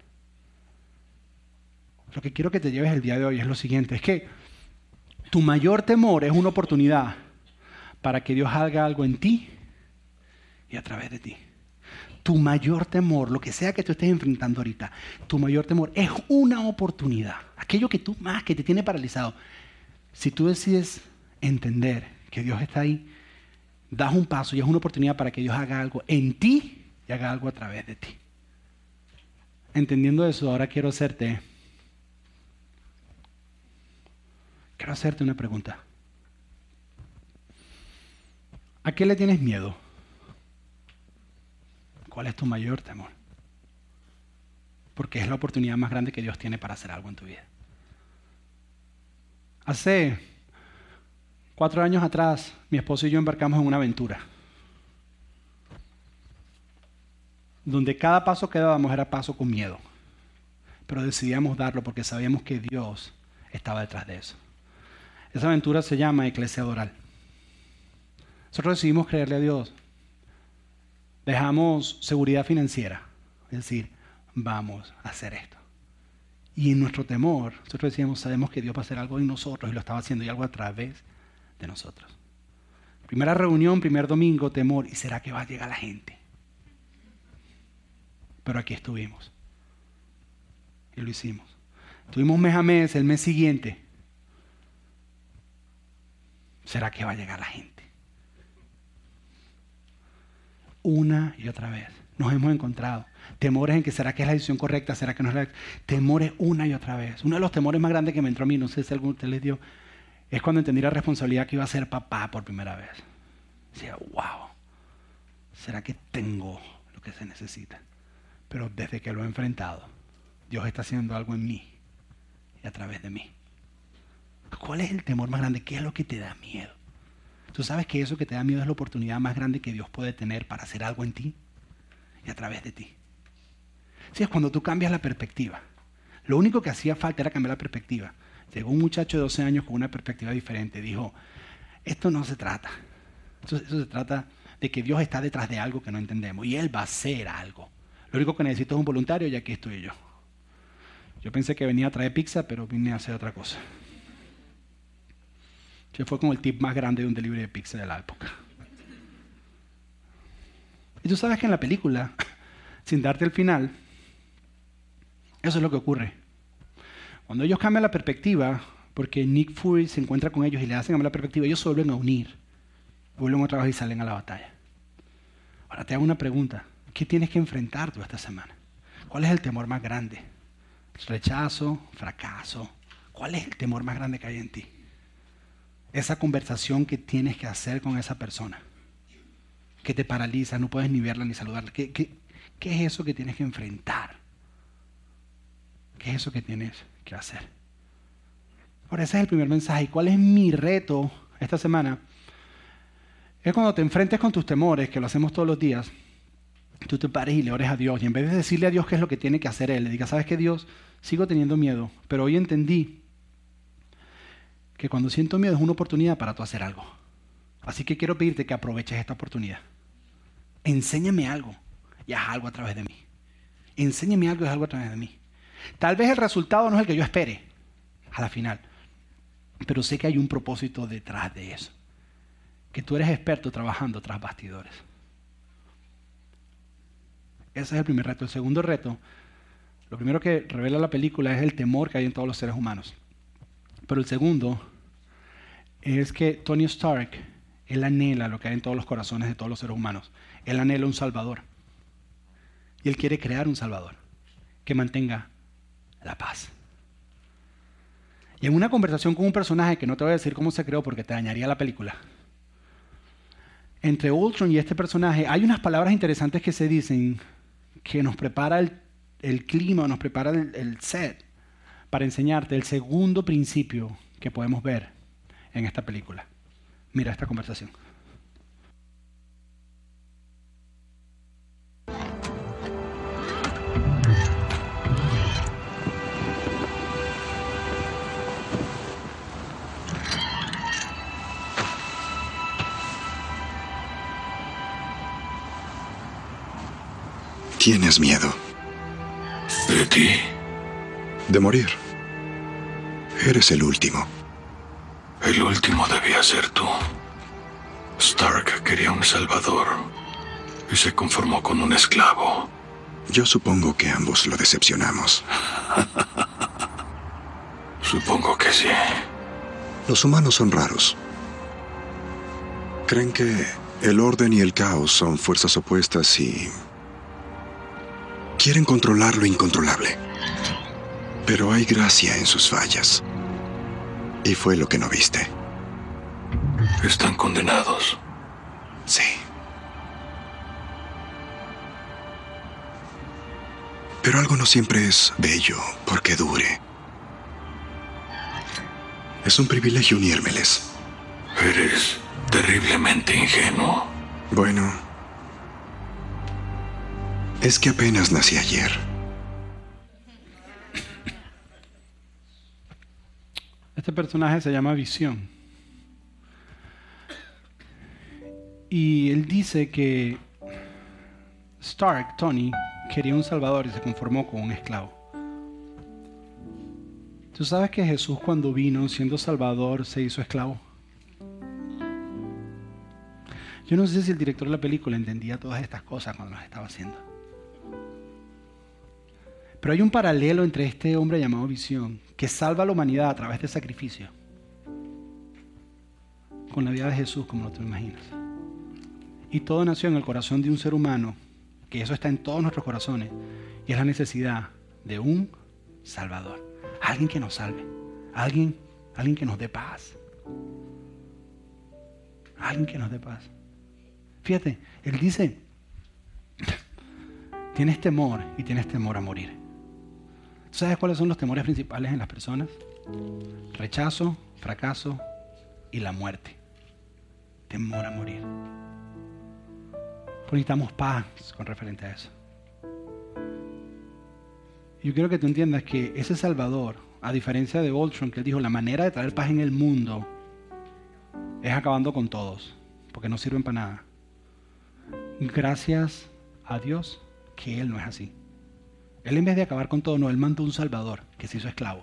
Lo que quiero que te lleves el día de hoy es lo siguiente, es que tu mayor temor es una oportunidad para que Dios haga algo en ti y a través de ti. Tu mayor temor, lo que sea que tú estés enfrentando ahorita, tu mayor temor es una oportunidad. Aquello que tú más, que te tiene paralizado. Si tú decides entender que Dios está ahí, das un paso y es una oportunidad para que Dios haga algo en ti y haga algo a través de ti. Entendiendo eso, ahora quiero hacerte quiero hacerte una pregunta. ¿A qué le tienes miedo? ¿Cuál es tu mayor temor? Porque es la oportunidad más grande que Dios tiene para hacer algo en tu vida. Hace cuatro años atrás, mi esposo y yo embarcamos en una aventura. Donde cada paso que dábamos era paso con miedo. Pero decidíamos darlo porque sabíamos que Dios estaba detrás de eso. Esa aventura se llama Iglesia Doral. Nosotros decidimos creerle a Dios. Dejamos seguridad financiera. Es decir, vamos a hacer esto. Y en nuestro temor, nosotros decíamos, sabemos que Dios va a hacer algo en nosotros y lo estaba haciendo y algo a través de nosotros. Primera reunión, primer domingo, temor. ¿Y será que va a llegar la gente? Pero aquí estuvimos. Y lo hicimos. Tuvimos mes a mes, el mes siguiente. ¿Será que va a llegar la gente? Una y otra vez. Nos hemos encontrado. Temores en que será que es la decisión correcta, será que no es la Temores una y otra vez. Uno de los temores más grandes que me entró a mí, no sé si alguno de ustedes les dio, es cuando entendí la responsabilidad que iba a ser papá por primera vez. Decía, wow, ¿será que tengo lo que se necesita? Pero desde que lo he enfrentado, Dios está haciendo algo en mí y a través de mí. ¿Cuál es el temor más grande? ¿Qué es lo que te da miedo? Tú sabes que eso que te da miedo es la oportunidad más grande que Dios puede tener para hacer algo en ti y a través de ti. Sí, es cuando tú cambias la perspectiva. Lo único que hacía falta era cambiar la perspectiva. Llegó un muchacho de 12 años con una perspectiva diferente. Dijo, esto no se trata. Eso se trata de que Dios está detrás de algo que no entendemos y Él va a hacer algo. Lo único que necesito es un voluntario y aquí estoy yo. Yo pensé que venía a traer pizza, pero vine a hacer otra cosa. Ese fue como el tip más grande de un delivery de pizza de la época. Y tú sabes que en la película, sin darte el final, eso es lo que ocurre. Cuando ellos cambian la perspectiva, porque Nick Fury se encuentra con ellos y le hacen cambiar la perspectiva, ellos se vuelven a unir, vuelven otra vez y salen a la batalla. Ahora te hago una pregunta. ¿Qué tienes que enfrentar tú esta semana? ¿Cuál es el temor más grande? ¿Rechazo? ¿Fracaso? ¿Cuál es el temor más grande que hay en ti? Esa conversación que tienes que hacer con esa persona, que te paraliza, no puedes ni verla ni saludarla. ¿Qué, qué, qué es eso que tienes que enfrentar? ¿Qué es eso que tienes que hacer? Ahora, ese es el primer mensaje. ¿Y cuál es mi reto esta semana? Es cuando te enfrentes con tus temores, que lo hacemos todos los días, tú te pares y le ores a Dios. Y en vez de decirle a Dios qué es lo que tiene que hacer Él, le digas, ¿sabes qué Dios? Sigo teniendo miedo, pero hoy entendí que cuando siento miedo es una oportunidad para tú hacer algo. Así que quiero pedirte que aproveches esta oportunidad. Enséñame algo y haz algo a través de mí. Enséñame algo y haz algo a través de mí. Tal vez el resultado no es el que yo espere a la final, pero sé que hay un propósito detrás de eso. Que tú eres experto trabajando tras bastidores. Ese es el primer reto. El segundo reto, lo primero que revela la película es el temor que hay en todos los seres humanos. Pero el segundo es que Tony Stark, él anhela lo que hay en todos los corazones de todos los seres humanos. Él anhela un Salvador. Y él quiere crear un Salvador que mantenga la paz. Y en una conversación con un personaje que no te voy a decir cómo se creó porque te dañaría la película, entre Ultron y este personaje hay unas palabras interesantes que se dicen que nos prepara el, clima, nos prepara el set para enseñarte el segundo principio que podemos ver en esta película. Mira esta conversación. ¿Tienes miedo? ¿De ti? De morir. Eres el último. El último debía ser tú. Stark quería un salvador y se conformó con un esclavo. Yo supongo que ambos lo decepcionamos. Supongo que sí. Los humanos son raros. Creen que el orden y el caos son fuerzas opuestas y quieren controlar lo incontrolable. Pero hay gracia en sus fallas. Y fue lo que no viste. Están condenados. Sí. Pero algo no siempre es bello porque dure. Es un privilegio unírmeles. Eres terriblemente ingenuo. Bueno, es que apenas nací ayer. Este personaje se llama Visión. Y él dice que Stark, Tony, quería un salvador y se conformó con un esclavo. ¿Tú sabes que Jesús cuando vino siendo salvador se hizo esclavo? Yo no sé si el director de la película entendía todas estas cosas cuando las estaba haciendo. Pero hay un paralelo entre este hombre llamado Visión, que salva a la humanidad a través de sacrificio, con la vida de Jesús, como no te imaginas. Y todo nació en el corazón de un ser humano, que eso está en todos nuestros corazones, y es la necesidad de un Salvador, alguien que nos salve, alguien, alguien que nos dé paz, alguien que nos dé paz. Fíjate, él dice, tienes temor y tienes temor a morir. ¿Sabes cuáles son los temores principales en las personas? Rechazo, fracaso y la muerte. Temor a morir. Necesitamos paz con referente a eso. Yo quiero que tú entiendas que ese Salvador, a diferencia de Voltron, que él dijo, la manera de traer paz en el mundo es acabando con todos, porque no sirven para nada. Gracias a Dios que Él no es así. Él en vez de acabar con todo, no, Él mandó un Salvador que se hizo esclavo.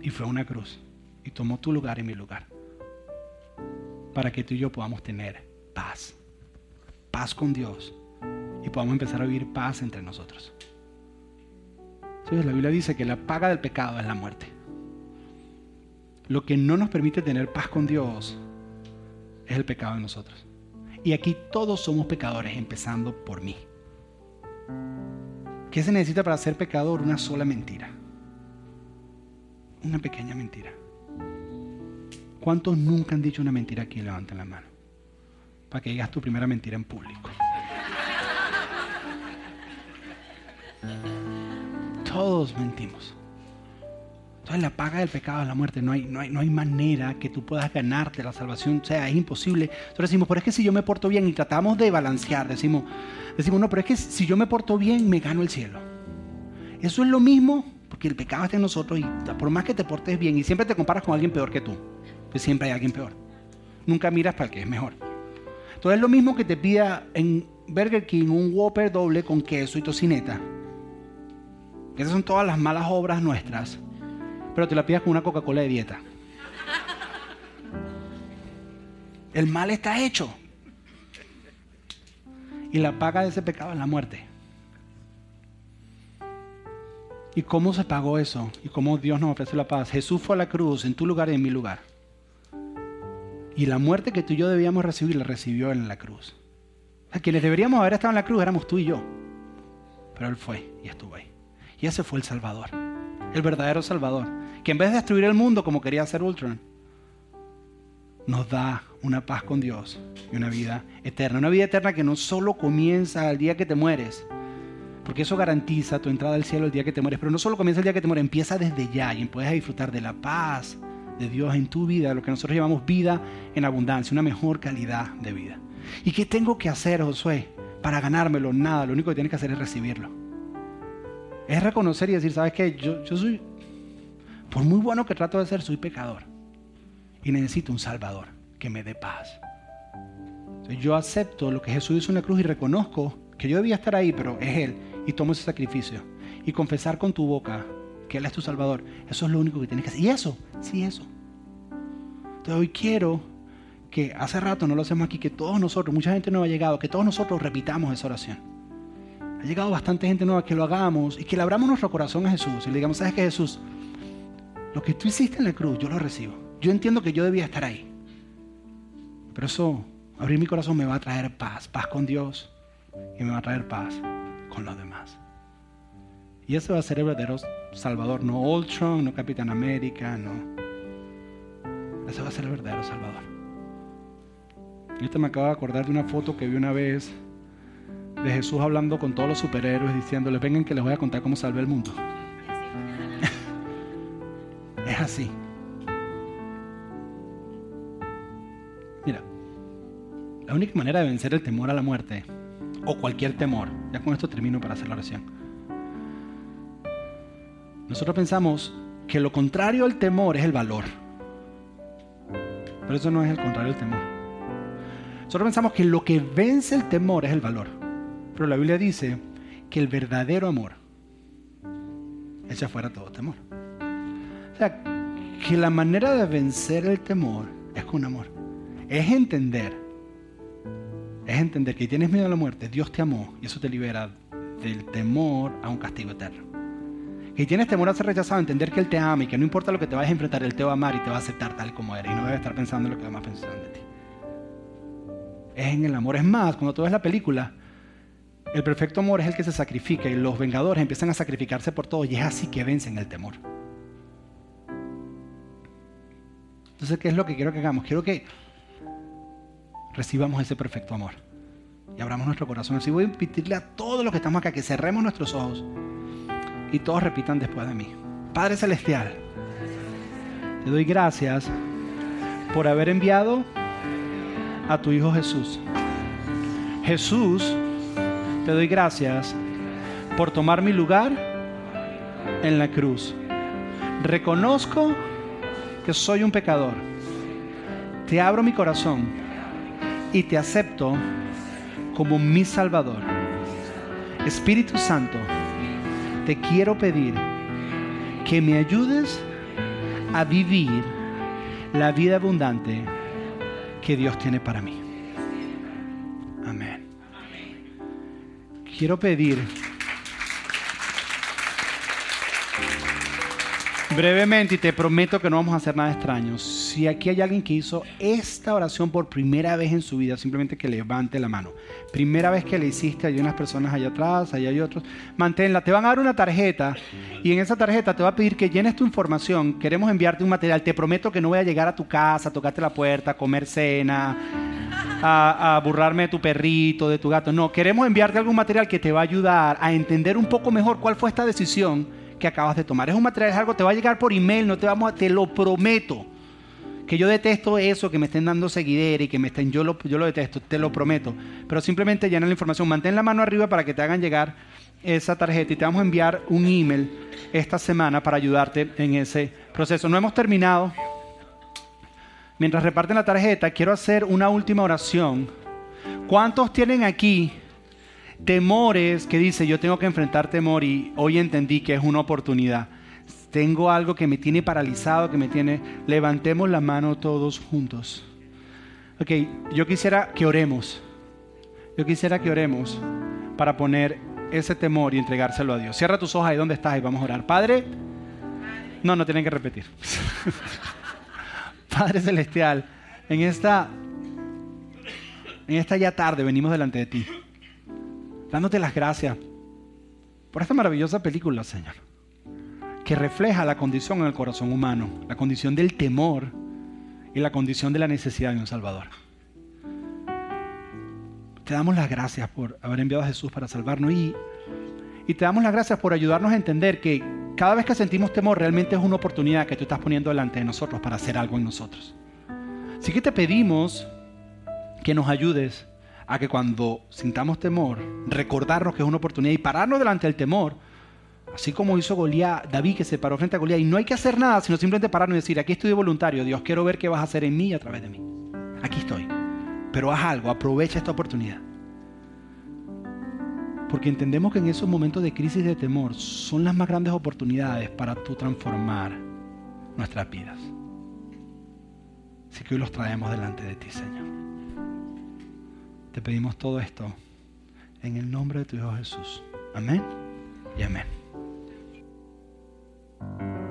Y fue a una cruz. Y tomó tu lugar y mi lugar. Para que tú y yo podamos tener paz. Paz con Dios. Y podamos empezar a vivir paz entre nosotros. Entonces la Biblia dice que la paga del pecado es la muerte. Lo que no nos permite tener paz con Dios es el pecado en nosotros. Y aquí todos somos pecadores, empezando por mí. ¿Qué se necesita para ser pecador? Una sola mentira. Una pequeña mentira. ¿Cuántos nunca han dicho una mentira aquí? Levanten la mano. Para que digas tu primera mentira en público. Todos mentimos. Entonces la paga del pecado es la muerte. No hay, no, hay, no hay manera que tú puedas ganarte la salvación. O sea, es imposible. Entonces decimos, pero es que si yo me porto bien y tratamos de balancear, decimos, decimos, no, pero es que si yo me porto bien, me gano el cielo. Eso es lo mismo, porque el pecado está en nosotros y por más que te portes bien y siempre te comparas con alguien peor que tú, pues siempre hay alguien peor. Nunca miras para el que es mejor. Entonces es lo mismo que te pida en Burger King un Whopper doble con queso y tocineta. Esas son todas las malas obras nuestras pero te la pidas con una Coca-Cola de dieta. El mal está hecho. Y la paga de ese pecado es la muerte. ¿Y cómo se pagó eso? ¿Y cómo Dios nos ofrece la paz? Jesús fue a la cruz en tu lugar y en mi lugar. Y la muerte que tú y yo debíamos recibir la recibió en la cruz. Sea, quienes deberíamos haber estado en la cruz éramos tú y yo. Pero Él fue y estuvo ahí. Y ese fue el Salvador. El verdadero Salvador que en vez de destruir el mundo como quería hacer Ultron, nos da una paz con Dios y una vida eterna. Una vida eterna que no solo comienza el día que te mueres, porque eso garantiza tu entrada al cielo el día que te mueres, pero no solo comienza el día que te mueres, empieza desde ya y puedes disfrutar de la paz de Dios en tu vida, lo que nosotros llamamos vida en abundancia, una mejor calidad de vida. ¿Y qué tengo que hacer, Josué, para ganármelo? Nada, lo único que tienes que hacer es recibirlo. Es reconocer y decir, ¿sabes qué? Yo, yo soy por muy bueno que trato de ser, soy pecador. Y necesito un Salvador que me dé paz. yo acepto lo que Jesús hizo en la cruz y reconozco que yo debía estar ahí, pero es Él. Y tomo ese sacrificio. Y confesar con tu boca que Él es tu Salvador. Eso es lo único que tienes que hacer. Y eso, sí, eso. Entonces hoy quiero que hace rato no lo hacemos aquí, que todos nosotros, mucha gente no ha llegado, que todos nosotros repitamos esa oración. Ha llegado bastante gente nueva, que lo hagamos y que le abramos nuestro corazón a Jesús y le digamos, ¿sabes qué Jesús? Lo que tú hiciste en la cruz, yo lo recibo. Yo entiendo que yo debía estar ahí. Pero eso, abrir mi corazón me va a traer paz, paz con Dios y me va a traer paz con los demás. Y ese va a ser el verdadero Salvador, no Ultron, no Capitán América, no. Ese va a ser el verdadero Salvador. Y este me acabo de acordar de una foto que vi una vez de Jesús hablando con todos los superhéroes diciéndoles, vengan que les voy a contar cómo salvé el mundo así. La única manera de vencer el temor a la muerte, o cualquier temor, ya con esto termino para hacer la oración. Nosotros pensamos que lo contrario al temor es el valor. Pero eso no es el contrario del temor. Nosotros pensamos que lo que vence el temor es el valor. Pero la Biblia dice que el verdadero amor echa fuera todo temor. O sea, que la manera de vencer el temor es con amor. Es entender. Es entender que tienes miedo a la muerte, Dios te amó y eso te libera del temor a un castigo eterno. Que tienes temor a ser rechazado, entender que Él te ama y que no importa lo que te vayas a enfrentar, Él te va a amar y te va a aceptar tal como eres y no debe estar pensando en lo que demás piensan de ti. Es en el amor. Es más, cuando tú ves la película, el perfecto amor es el que se sacrifica y los vengadores empiezan a sacrificarse por todo y es así que vencen el temor. Entonces, ¿qué es lo que quiero que hagamos? Quiero que recibamos ese perfecto amor y abramos nuestro corazón. Así voy a invitarle a todos los que estamos acá que cerremos nuestros ojos y todos repitan después de mí. Padre Celestial, te doy gracias por haber enviado a tu Hijo Jesús. Jesús, te doy gracias por tomar mi lugar en la cruz. Reconozco que soy un pecador. Te abro mi corazón y te acepto como mi Salvador. Espíritu Santo, te quiero pedir que me ayudes a vivir la vida abundante que Dios tiene para mí. Amén. Quiero pedir brevemente y te prometo que no vamos a hacer nada extraño. Si aquí hay alguien que hizo esta oración por primera vez en su vida, simplemente que levante la mano. Primera vez que le hiciste, hay unas personas allá atrás, allá hay otros. Manténla. Te van a dar una tarjeta y en esa tarjeta te va a pedir que llenes tu información. Queremos enviarte un material. Te prometo que no voy a llegar a tu casa, tocarte la puerta, comer cena, a, a burlarme de tu perrito, de tu gato. No, queremos enviarte algún material que te va a ayudar a entender un poco mejor cuál fue esta decisión que acabas de tomar. Es un material, es algo, te va a llegar por email, no te vamos a, te lo prometo. Que yo detesto eso, que me estén dando seguidera y que me estén, yo lo, yo lo detesto, te lo prometo. Pero simplemente llena la información, mantén la mano arriba para que te hagan llegar esa tarjeta y te vamos a enviar un email esta semana para ayudarte en ese proceso. No hemos terminado. Mientras reparten la tarjeta, quiero hacer una última oración. ¿Cuántos tienen aquí temores que dice, yo tengo que enfrentar temor y hoy entendí que es una oportunidad. Tengo algo que me tiene paralizado, que me tiene... Levantemos la mano todos juntos. Ok, yo quisiera que oremos. Yo quisiera que oremos para poner ese temor y entregárselo a Dios. Cierra tus ojos ahí donde estás y vamos a orar. Padre, no, no tienen que repetir. Padre Celestial, en esta, en esta ya tarde venimos delante de ti dándote las gracias por esta maravillosa película, Señor, que refleja la condición en el corazón humano, la condición del temor y la condición de la necesidad de un Salvador. Te damos las gracias por haber enviado a Jesús para salvarnos y, y te damos las gracias por ayudarnos a entender que cada vez que sentimos temor realmente es una oportunidad que tú estás poniendo delante de nosotros para hacer algo en nosotros. Así que te pedimos que nos ayudes a que cuando sintamos temor, recordarnos que es una oportunidad y pararnos delante del temor, así como hizo Goliat, David que se paró frente a Goliat, y no hay que hacer nada, sino simplemente pararnos y decir, aquí estoy de voluntario, Dios, quiero ver qué vas a hacer en mí y a través de mí. Aquí estoy. Pero haz algo, aprovecha esta oportunidad. Porque entendemos que en esos momentos de crisis de temor son las más grandes oportunidades para tú transformar nuestras vidas. Así que hoy los traemos delante de ti, Señor. Te pedimos todo esto en el nombre de tu Hijo Jesús. Amén y amén. Thank you.